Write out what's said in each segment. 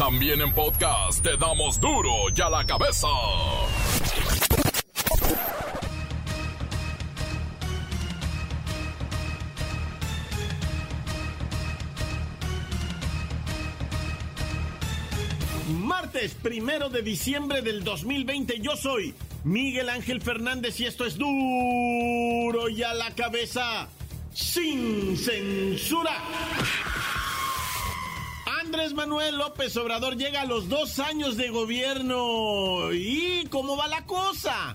También en podcast te damos duro y a la cabeza. Martes primero de diciembre del 2020, yo soy Miguel Ángel Fernández y esto es duro y a la cabeza sin censura. Andrés Manuel López Obrador llega a los dos años de gobierno. ¿Y cómo va la cosa?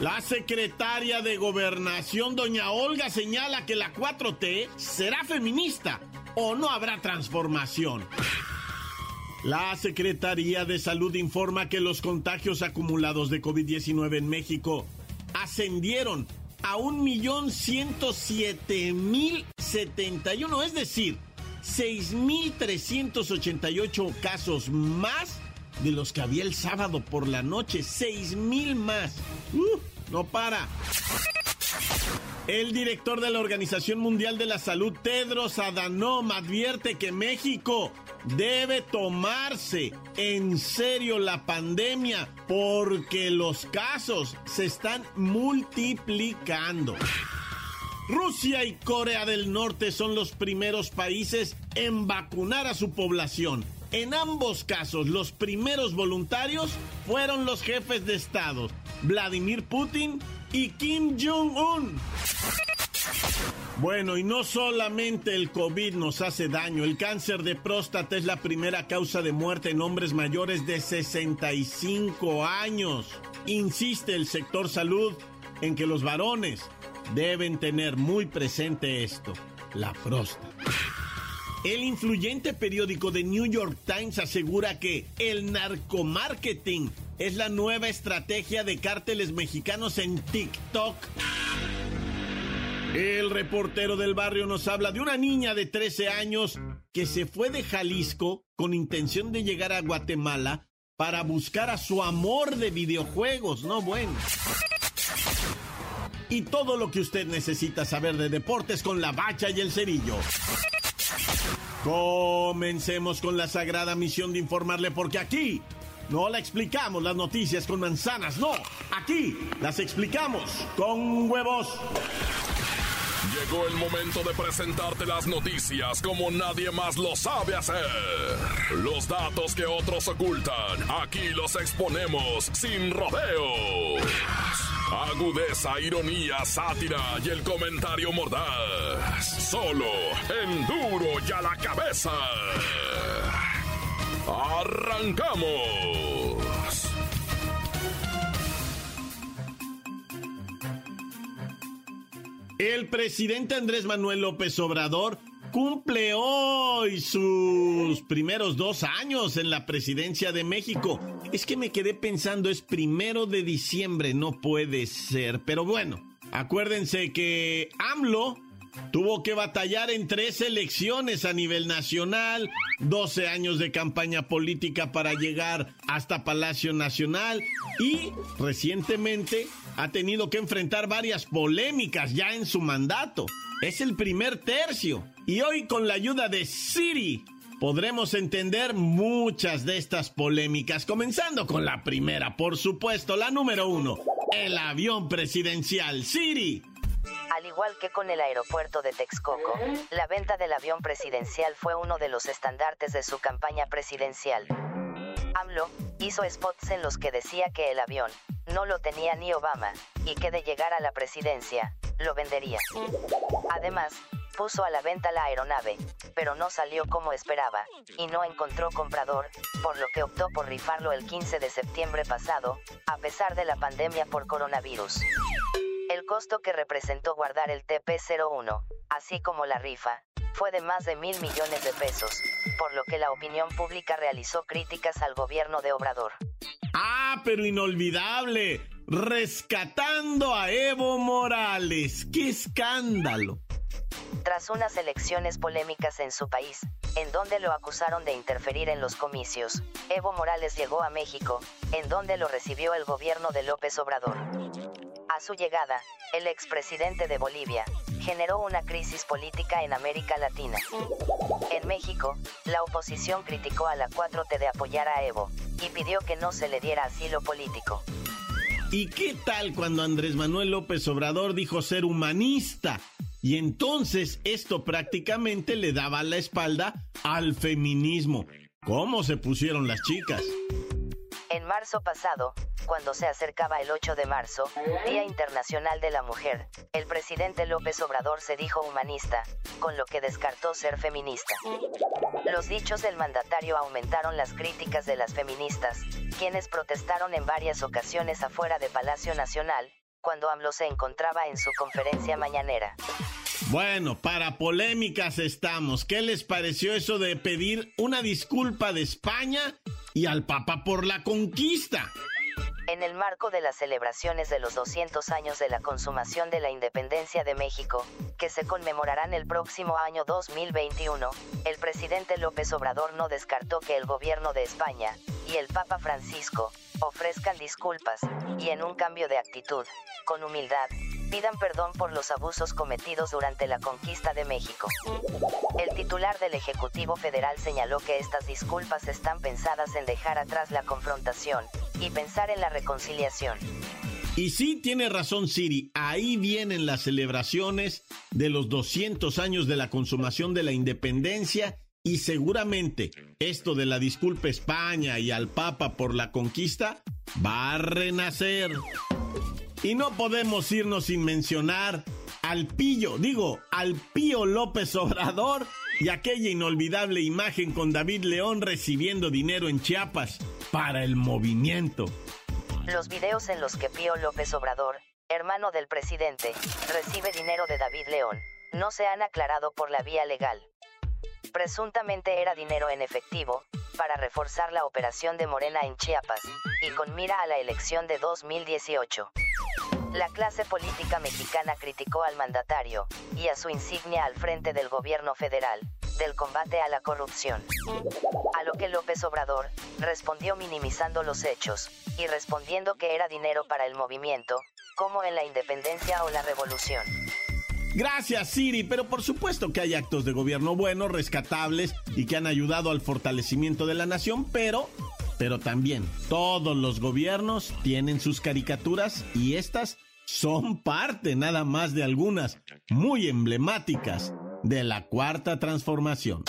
La secretaria de Gobernación, doña Olga, señala que la 4T será feminista o no habrá transformación. La Secretaría de Salud informa que los contagios acumulados de COVID-19 en México ascendieron a 1.107.071, es decir, 6.388 casos más de los que había el sábado por la noche. 6.000 más. Uh, no para. El director de la Organización Mundial de la Salud, Tedros Adhanom, advierte que México debe tomarse en serio la pandemia porque los casos se están multiplicando. Rusia y Corea del Norte son los primeros países en vacunar a su población. En ambos casos, los primeros voluntarios fueron los jefes de Estado, Vladimir Putin y Kim Jong-un. Bueno, y no solamente el COVID nos hace daño, el cáncer de próstata es la primera causa de muerte en hombres mayores de 65 años. Insiste el sector salud en que los varones deben tener muy presente esto, la próstata. El influyente periódico The New York Times asegura que el narcomarketing es la nueva estrategia de cárteles mexicanos en TikTok. El reportero del barrio nos habla de una niña de 13 años que se fue de Jalisco con intención de llegar a Guatemala para buscar a su amor de videojuegos, no bueno y todo lo que usted necesita saber de deportes con la bacha y el cerillo. Comencemos con la sagrada misión de informarle porque aquí no la explicamos las noticias con manzanas, no, aquí las explicamos con huevos. Llegó el momento de presentarte las noticias como nadie más lo sabe hacer. Los datos que otros ocultan, aquí los exponemos sin rodeos. Agudeza, ironía, sátira y el comentario mordaz. Solo en duro y a la cabeza. ¡Arrancamos! El presidente Andrés Manuel López Obrador cumple hoy sus primeros dos años en la presidencia de México. Es que me quedé pensando, es primero de diciembre, no puede ser. Pero bueno, acuérdense que AMLO tuvo que batallar en tres elecciones a nivel nacional, 12 años de campaña política para llegar hasta Palacio Nacional y recientemente ha tenido que enfrentar varias polémicas ya en su mandato. Es el primer tercio. Y hoy con la ayuda de Siri podremos entender muchas de estas polémicas, comenzando con la primera, por supuesto, la número uno, el avión presidencial. Siri. Al igual que con el aeropuerto de Texcoco, la venta del avión presidencial fue uno de los estandartes de su campaña presidencial. AMLO hizo spots en los que decía que el avión no lo tenía ni Obama y que de llegar a la presidencia lo vendería. Además, puso a la venta la aeronave, pero no salió como esperaba, y no encontró comprador, por lo que optó por rifarlo el 15 de septiembre pasado, a pesar de la pandemia por coronavirus. El costo que representó guardar el TP-01, así como la rifa, fue de más de mil millones de pesos, por lo que la opinión pública realizó críticas al gobierno de Obrador. Ah, pero inolvidable, rescatando a Evo Morales. ¡Qué escándalo! Tras unas elecciones polémicas en su país, en donde lo acusaron de interferir en los comicios, Evo Morales llegó a México, en donde lo recibió el gobierno de López Obrador. A su llegada, el expresidente de Bolivia generó una crisis política en América Latina. En México, la oposición criticó a la 4T de apoyar a Evo, y pidió que no se le diera asilo político. ¿Y qué tal cuando Andrés Manuel López Obrador dijo ser humanista? Y entonces esto prácticamente le daba la espalda al feminismo. ¿Cómo se pusieron las chicas? En marzo pasado, cuando se acercaba el 8 de marzo, Día Internacional de la Mujer, el presidente López Obrador se dijo humanista, con lo que descartó ser feminista. Los dichos del mandatario aumentaron las críticas de las feministas, quienes protestaron en varias ocasiones afuera de Palacio Nacional, cuando AMLO se encontraba en su conferencia mañanera. Bueno, para polémicas estamos. ¿Qué les pareció eso de pedir una disculpa de España y al Papa por la conquista? En el marco de las celebraciones de los 200 años de la consumación de la independencia de México, que se conmemorarán el próximo año 2021, el presidente López Obrador no descartó que el gobierno de España y el Papa Francisco ofrezcan disculpas y en un cambio de actitud, con humildad, pidan perdón por los abusos cometidos durante la conquista de México. El titular del Ejecutivo Federal señaló que estas disculpas están pensadas en dejar atrás la confrontación y pensar en la reconciliación. Y sí tiene razón Siri, ahí vienen las celebraciones de los 200 años de la consumación de la independencia y seguramente esto de la disculpa España y al Papa por la conquista va a renacer. Y no podemos irnos sin mencionar al Pillo, digo, al Pío López Obrador y aquella inolvidable imagen con David León recibiendo dinero en Chiapas para el movimiento. Los videos en los que Pío López Obrador, hermano del presidente, recibe dinero de David León, no se han aclarado por la vía legal. Presuntamente era dinero en efectivo, para reforzar la operación de Morena en Chiapas, y con mira a la elección de 2018. La clase política mexicana criticó al mandatario, y a su insignia al frente del gobierno federal, del combate a la corrupción. A lo que López Obrador respondió minimizando los hechos, y respondiendo que era dinero para el movimiento, como en la independencia o la revolución. Gracias, Siri, pero por supuesto que hay actos de gobierno buenos, rescatables y que han ayudado al fortalecimiento de la nación, pero pero también todos los gobiernos tienen sus caricaturas y estas son parte nada más de algunas muy emblemáticas de la cuarta transformación.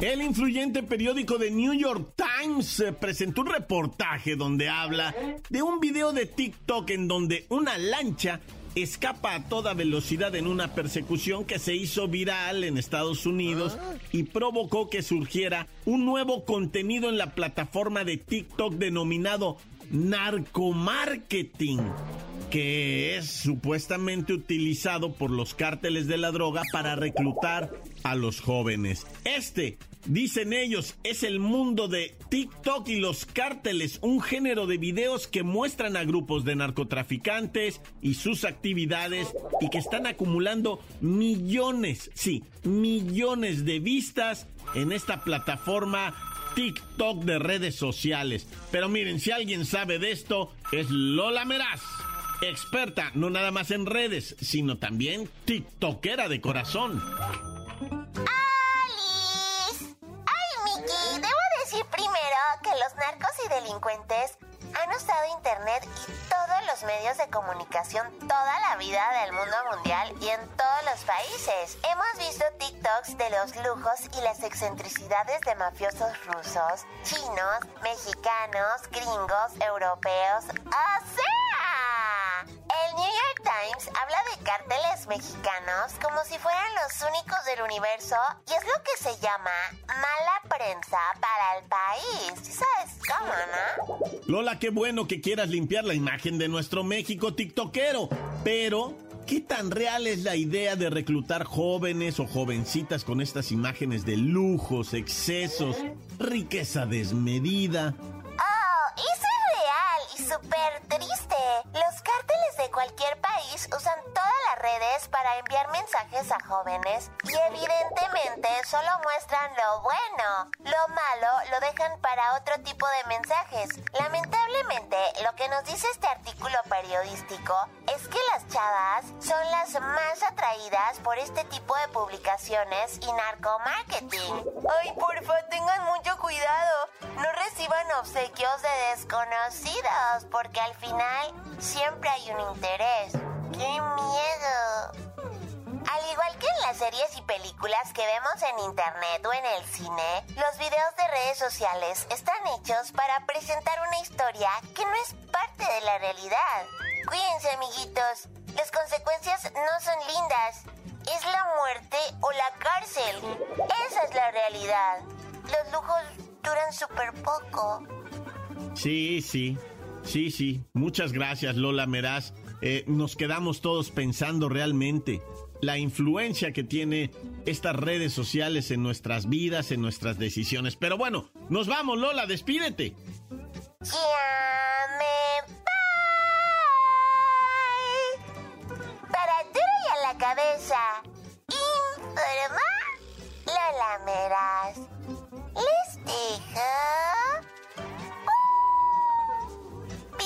El influyente periódico de New York Times eh, presentó un reportaje donde habla de un video de TikTok en donde una lancha escapa a toda velocidad en una persecución que se hizo viral en Estados Unidos y provocó que surgiera un nuevo contenido en la plataforma de TikTok denominado narcomarketing que es supuestamente utilizado por los cárteles de la droga para reclutar a los jóvenes. Este, dicen ellos, es el mundo de TikTok y los cárteles, un género de videos que muestran a grupos de narcotraficantes y sus actividades y que están acumulando millones, sí, millones de vistas en esta plataforma TikTok de redes sociales. Pero miren, si alguien sabe de esto, es Lola Meraz experta no nada más en redes, sino también TikTokera de corazón. Han usado Internet y todos los medios de comunicación toda la vida del mundo mundial y en todos los países. Hemos visto TikToks de los lujos y las excentricidades de mafiosos rusos, chinos, mexicanos, gringos, europeos. ¡O sea! El New York Times habla de cárteles mexicanos como si fueran los únicos del universo y es lo que se llama mala prensa para el país. ¿Sabes cómo, no? Lola, qué bueno que quieras limpiar la imagen de nuestro México tiktokero, pero ¿qué tan real es la idea de reclutar jóvenes o jovencitas con estas imágenes de lujos, excesos, riqueza desmedida? Oh, eso es real y súper triste. Los cárteles de cualquier país usan todas las redes para enviar mensajes a jóvenes y evidentemente solo muestran lo bueno. Lo malo lo dejan para otro tipo de mensajes. Lamentablemente, lo que nos dice este artículo periodístico es que las chavas son las más atraídas por este tipo de publicaciones y narcomarketing. Ay, porfa, tengan mucho cuidado. No reciban obsequios de desconocidos, porque al final siempre hay un interés. ¡Qué miedo! Al igual que en las series y películas que vemos en internet o en el cine, los videos de redes sociales están hechos para presentar una historia que no es parte de la realidad. Cuídense, amiguitos. Las consecuencias no son lindas. Es la muerte o la cárcel. Esa es la realidad. Los lujos duran súper poco. Sí, sí. Sí, sí. Muchas gracias, Lola Meraz. Eh, nos quedamos todos pensando realmente la influencia que tiene estas redes sociales en nuestras vidas, en nuestras decisiones. Pero bueno, nos vamos, Lola, despídete. Para duro y a la cabeza. Informa Lola Meras. Les dejo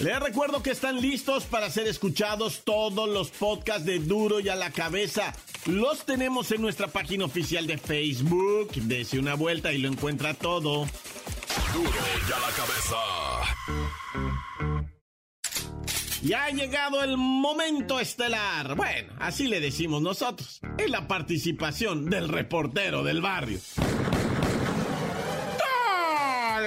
Les recuerdo que están listos para ser escuchados todos los podcasts de Duro y a la cabeza. Los tenemos en nuestra página oficial de Facebook. Dese una vuelta y lo encuentra todo. Duro y a la cabeza. Ya ha llegado el momento estelar. Bueno, así le decimos nosotros. Es la participación del reportero del barrio.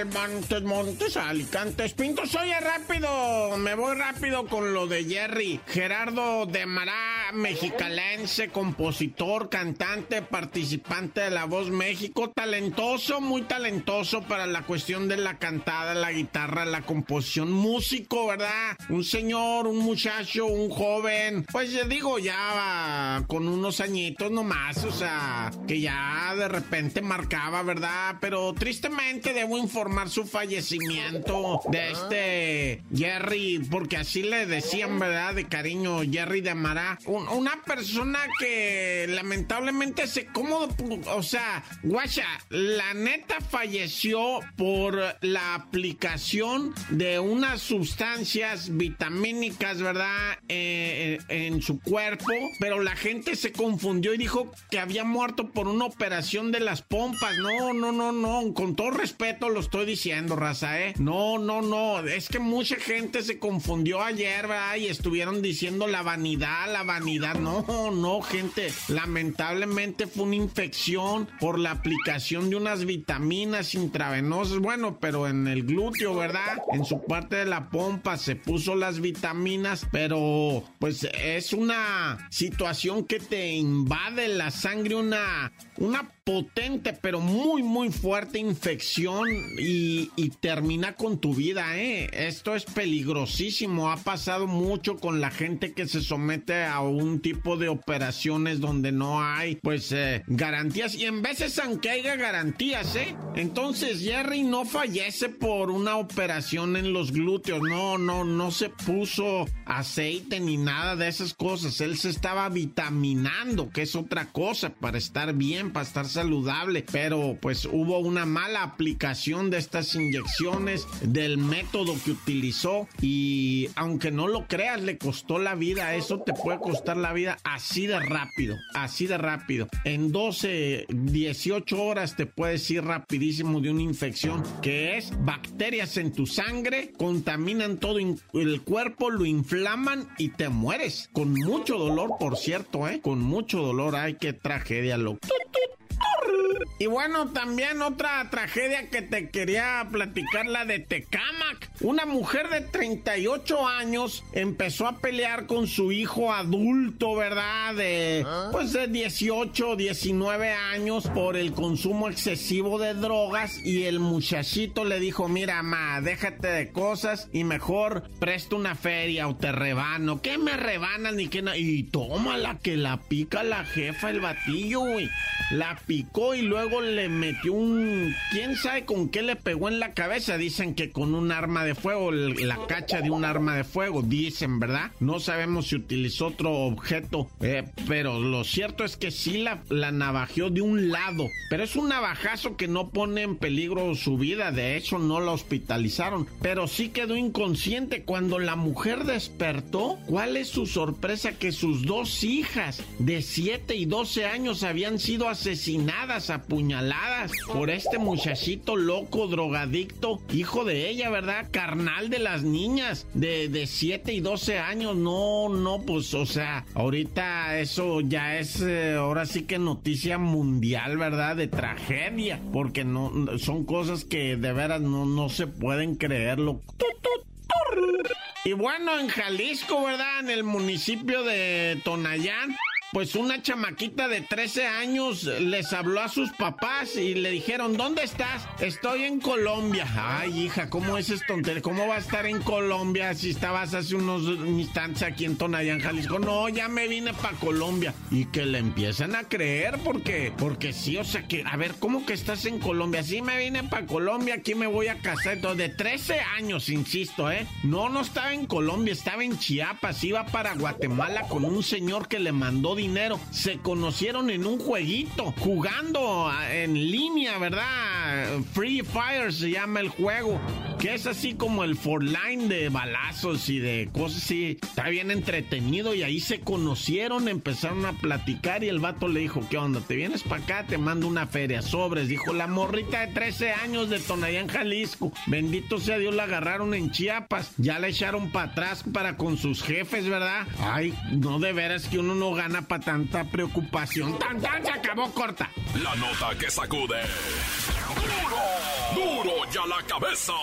Montes, Montes, Alicantes, Pintos. Oye, rápido, me voy rápido con lo de Jerry. Gerardo de Mará, mexicalense, compositor, cantante, participante de La Voz México, talentoso, muy talentoso para la cuestión de la cantada, la guitarra, la composición, músico, ¿verdad? Un señor, un muchacho, un joven, pues ya digo, ya con unos añitos nomás, o sea, que ya de repente marcaba, ¿verdad? Pero tristemente debo informar su fallecimiento de este Jerry, porque así le decían, ¿verdad? De cariño, Jerry de Amará. una persona que lamentablemente se cómodo, o sea, guacha, la neta falleció por la aplicación de unas sustancias vitamínicas, ¿verdad? Eh, en su cuerpo, pero la gente se confundió y dijo que había muerto por una operación de las pompas. No, no, no, no, con todo respeto lo estoy diciendo, raza, ¿eh? No, no, no. Es que mucha gente se confundió ayer, ¿verdad? Y estuvieron diciendo la vanidad, la vanidad. No, no, gente. Lamentablemente fue una infección por la aplicación de unas vitaminas intravenosas. Bueno, pero en el glúteo, ¿verdad? En su parte de la pompa se puso las vitaminas, pero pues es una situación que te invade la sangre, una, una potente pero muy muy fuerte infección y, termina con tu vida, ¿eh? Esto es peligrosísimo, ha pasado mucho con la gente que se somete a un tipo de operaciones donde no hay pues eh, garantías y en veces aunque haya garantías, ¿eh? Entonces Jerry no fallece por una operación en los glúteos, no, no, no se puso aceite ni nada de esas cosas, él se estaba vitaminando, que es otra cosa, para estar bien, para estar saludable, pero pues hubo una mala aplicación de estas inyecciones, del método que utilizó y aunque no lo creas, le costó la vida, eso te puede costar la vida así de rápido, así de rápido. En 12, 18 horas te puedes ir rapidísimo de una infección que es bacterias en tu sangre, contaminan todo el cuerpo, lo inflaman y te mueres. Con mucho dolor, por cierto, ¿eh? Con mucho dolor. Ay, qué tragedia, loco. Y bueno, también otra tragedia que te quería platicar, la de Tecamac. Una mujer de 38 años empezó a pelear con su hijo adulto, ¿verdad? De, ¿Ah? pues de 18, 19 años por el consumo excesivo de drogas y el muchachito le dijo, mira, ma, déjate de cosas y mejor presto una feria o te rebano. ¿Qué me rebanan ni qué? Y tómala que la pica la jefa el batillo, güey. La picó y luego le metió un... ¿Quién sabe con qué le pegó en la cabeza? Dicen que con un arma de fuego, la cacha de un arma de fuego, dicen, ¿verdad? No sabemos si utilizó otro objeto, eh, pero lo cierto es que sí la, la navajeó de un lado. Pero es un navajazo que no pone en peligro su vida, de hecho no la hospitalizaron, pero sí quedó inconsciente cuando la mujer despertó. ¿Cuál es su sorpresa que sus dos hijas de 7 y 12 años habían sido asesinadas, apuñaladas por este muchachito loco, drogadicto, hijo de ella, ¿verdad? Carnal de las niñas de, de 7 y 12 años. No, no, pues, o sea, ahorita eso ya es, eh, ahora sí que noticia mundial, ¿verdad? De tragedia, porque no, son cosas que de veras no, no se pueden creerlo. Y bueno, en Jalisco, ¿verdad? En el municipio de Tonayán pues una chamaquita de 13 años les habló a sus papás y le dijeron, ¿dónde estás? Estoy en Colombia. Ay, hija, ¿cómo es esto? ¿Cómo va a estar en Colombia si estabas hace unos instantes aquí en Tonayán, Jalisco? No, ya me vine para Colombia. Y que le empiezan a creer porque, porque sí, o sea que, a ver, ¿cómo que estás en Colombia? Sí, me vine para Colombia, aquí me voy a casar. Entonces, de 13 años, insisto, ¿eh? No, no estaba en Colombia, estaba en Chiapas, iba para Guatemala con un señor que le mandó dinero. Se conocieron en un jueguito, jugando en línea, ¿verdad? Free Fire se llama el juego, que es así como el line de balazos y de cosas así. Está bien entretenido y ahí se conocieron, empezaron a platicar y el vato le dijo, ¿qué onda? ¿Te vienes para acá? Te mando una feria, sobres. Dijo la morrita de 13 años de Tonayán, Jalisco. Bendito sea Dios, la agarraron en Chiapas. Ya la echaron para atrás para con sus jefes, ¿verdad? Ay, no de veras que uno no gana para tanta preocupación. ¡Tan, tan! Se acabó corta. La nota que sacude. ¡Duro! ¡Duro ya la cabeza!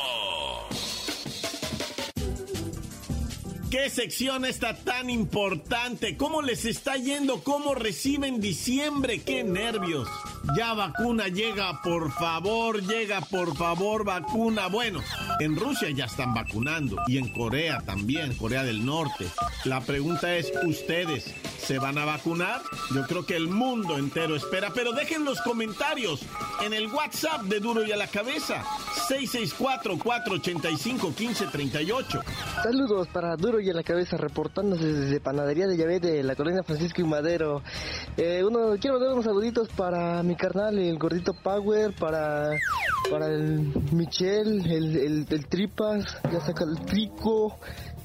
¿Qué sección está tan importante? ¿Cómo les está yendo? ¿Cómo reciben diciembre? ¡Qué nervios! Ya vacuna llega, por favor, llega, por favor, vacuna. Bueno, en Rusia ya están vacunando y en Corea también, Corea del Norte. La pregunta es, ¿ustedes se van a vacunar? Yo creo que el mundo entero espera, pero dejen los comentarios en el WhatsApp de Duro y a la Cabeza, 664-485-1538. Saludos para Duro y a la Cabeza, reportándose desde Panadería de Llave de la colonia Francisco y Madero. Eh, uno, quiero mandar unos saluditos para mi carnal, el gordito Power, para, para el Michel, el, el, Tripas, ya saca el Trico,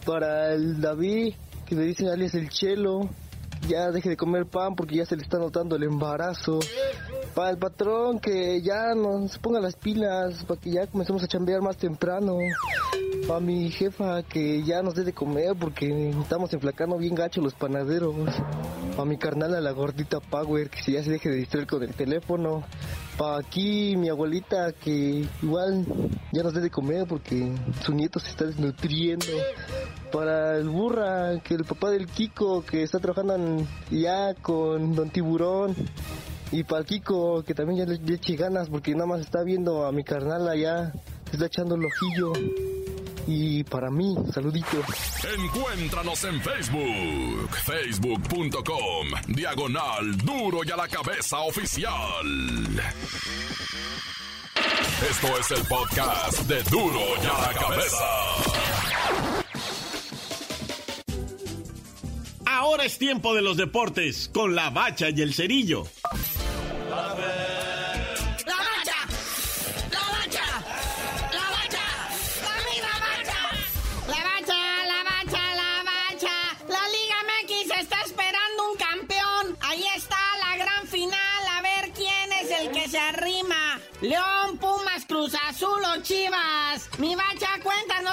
para el David, que me dice alias el Chelo, ya deje de comer pan porque ya se le está notando el embarazo. Para el patrón que ya nos ponga las pilas, para que ya comencemos a chambear más temprano. Para mi jefa que ya nos dé de comer porque estamos enflacando bien gacho los panaderos. Para mi carnal a la gordita Power que si ya se deje de distraer con el teléfono. Aquí mi abuelita que igual ya nos dé de comer porque su nieto se está desnutriendo para el burra, que el papá del Kiko, que está trabajando ya con Don Tiburón. Y para el Kiko, que también ya le, eche ganas, porque nada más está viendo a mi carnal allá, está echando el ojillo. Y para mí, saluditos. Encuéntranos en Facebook, facebook.com, diagonal duro y a la cabeza oficial. Esto es el podcast de duro y a la cabeza. Ahora es tiempo de los deportes con la bacha y el cerillo.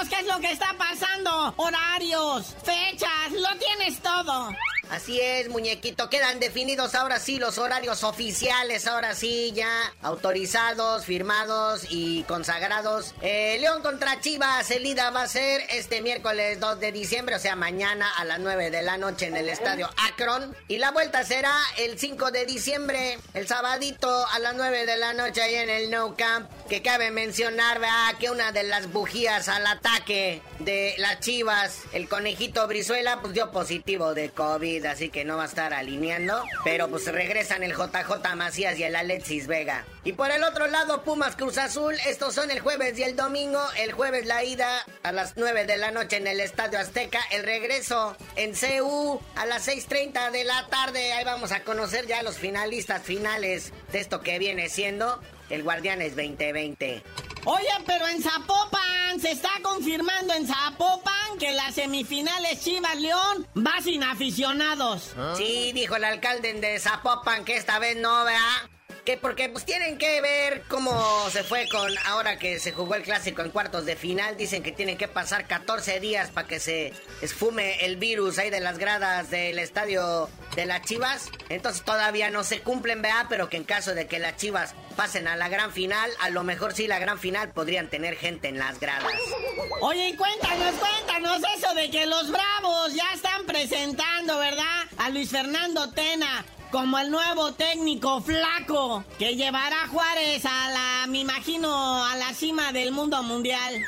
Qué es lo que está pasando. Horarios, fechas, lo tienes todo. Así es, muñequito. Quedan definidos ahora sí los horarios oficiales, ahora sí ya autorizados, firmados y consagrados. Eh, León contra Chivas, el ida va a ser este miércoles 2 de diciembre, o sea, mañana a las 9 de la noche en el estadio Akron. Y la vuelta será el 5 de diciembre, el sabadito a las 9 de la noche ahí en el No Camp. Que cabe mencionar, ¿verdad? Que una de las bujías al ataque de las Chivas, el conejito Brizuela, pues dio positivo de COVID, así que no va a estar alineando. Pero pues regresan el JJ Macías y el Alexis Vega. Y por el otro lado, Pumas Cruz Azul, estos son el jueves y el domingo. El jueves la ida a las 9 de la noche en el Estadio Azteca. El regreso en CU a las 6.30 de la tarde. Ahí vamos a conocer ya los finalistas finales de esto que viene siendo el Guardianes 2020. Oye, pero en Zapopan, se está confirmando en Zapopan que las semifinales Chivas León va sin aficionados. Sí, dijo el alcalde de Zapopan que esta vez no, vea. Que porque pues tienen que ver cómo se fue con ahora que se jugó el clásico en cuartos de final. Dicen que tienen que pasar 14 días para que se esfume el virus ahí de las gradas del estadio de las Chivas. Entonces todavía no se cumplen, vea, pero que en caso de que las Chivas pasen a la gran final, a lo mejor sí la gran final podrían tener gente en las gradas. Oye, cuéntanos, cuéntanos eso de que los Bravos ya están presentando, ¿verdad? A Luis Fernando Tena como el nuevo técnico flaco que llevará a Juárez a la, me imagino, a la cima del mundo mundial.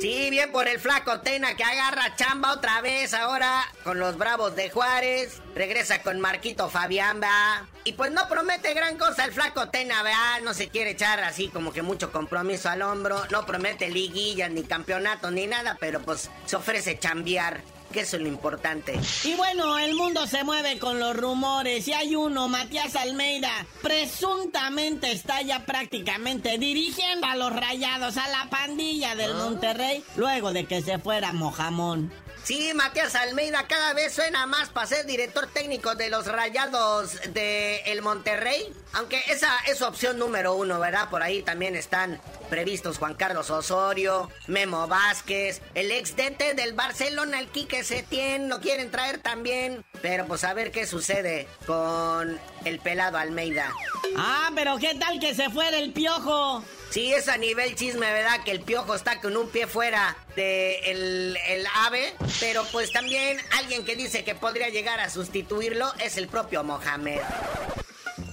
Sí, bien por el flaco Tena que agarra chamba otra vez ahora con los Bravos de Juárez. Regresa con Marquito Fabián, ¿verdad? Y pues no promete gran cosa el flaco Tena, ¿verdad? No se quiere echar así como que mucho compromiso al hombro. No promete liguillas, ni campeonato, ni nada, pero pues se ofrece chambear que eso es lo importante. Y bueno, el mundo se mueve con los rumores y hay uno, Matías Almeida, presuntamente está ya prácticamente dirigiendo a los rayados, a la pandilla del Monterrey, luego de que se fuera Mojamón. Sí, Matías Almeida cada vez suena más para ser director técnico de los Rayados de el Monterrey. Aunque esa es opción número uno, ¿verdad? Por ahí también están previstos Juan Carlos Osorio, Memo Vázquez, el ex DT del Barcelona, el Quique Setién, lo quieren traer también. Pero pues a ver qué sucede con el pelado Almeida. Ah, pero ¿qué tal que se fuera el piojo? Sí, es a nivel chisme, ¿verdad? Que el piojo está con un pie fuera de el, el ave. Pero pues también alguien que dice que podría llegar a sustituirlo es el propio Mohamed.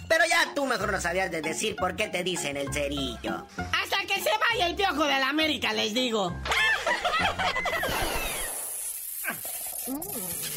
Pero ya tú mejor no sabías de decir por qué te dicen el cerillo. Hasta que se vaya el piojo de la América, les digo.